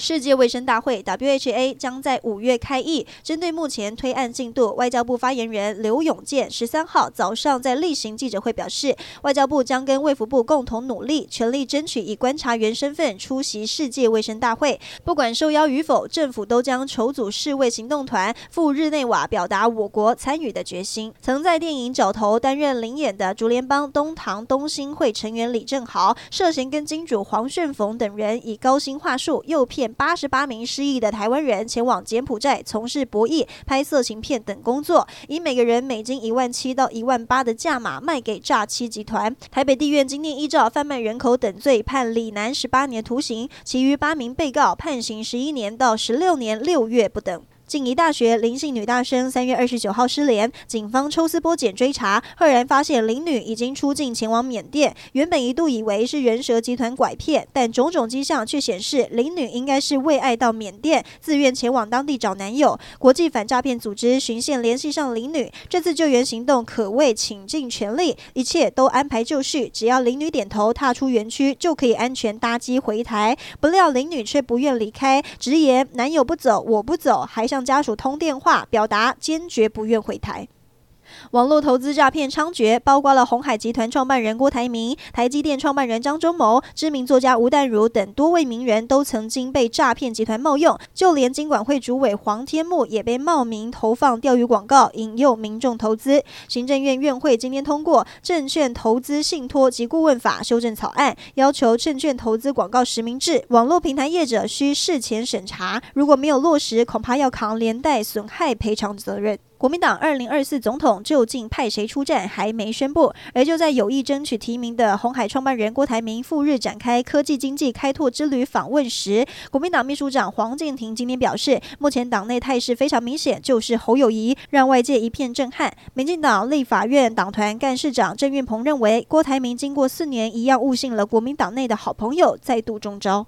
世界卫生大会 （WHA） 将在五月开议。针对目前推案进度，外交部发言人刘永健十三号早上在例行记者会表示，外交部将跟卫福部共同努力，全力争取以观察员身份出席世界卫生大会。不管受邀与否，政府都将筹组世卫行动团赴日内瓦，表达我国参与的决心。曾在电影《角头》担任领演的竹联帮东堂东兴会成员李正豪，涉嫌跟金主黄旋风等人以高薪话术诱骗。八十八名失意的台湾人前往柬埔寨从事博弈、拍色情片等工作，以每个人美金一万七到一万八的价码卖给诈欺集团。台北地院今天依照贩卖人口等罪判李楠十八年徒刑，其余八名被告判刑十一年到十六年六月不等。静宜大学林姓女大生三月二十九号失联，警方抽丝剥茧追查，赫然发现林女已经出境前往缅甸。原本一度以为是人蛇集团拐骗，但种种迹象却显示林女应该是为爱到缅甸，自愿前往当地找男友。国际反诈骗组织循线联系上林女，这次救援行动可谓倾尽全力，一切都安排就绪，只要林女点头踏出园区，就可以安全搭机回台。不料林女却不愿离开，直言男友不走，我不走，还想。向家属通电话，表达坚决不愿回台。网络投资诈骗猖獗，包括了鸿海集团创办人郭台铭、台积电创办人张忠谋、知名作家吴淡如等多位名人，都曾经被诈骗集团冒用。就连金管会主委黄天牧也被冒名投放钓鱼广告，引诱民众投资。行政院院会今天通过《证券投资信托及顾问法》修正草案，要求证券投资广告实名制，网络平台业者需事前审查，如果没有落实，恐怕要扛连带损害赔偿责任。国民党二零二四总统究竟派谁出战还没宣布，而就在有意争取提名的红海创办人郭台铭赴日展开科技经济开拓之旅访问时，国民党秘书长黄健庭今天表示，目前党内态势非常明显，就是侯友谊，让外界一片震撼。民进党立法院党团干事长郑运鹏认为，郭台铭经过四年一样误信了国民党内的好朋友，再度中招。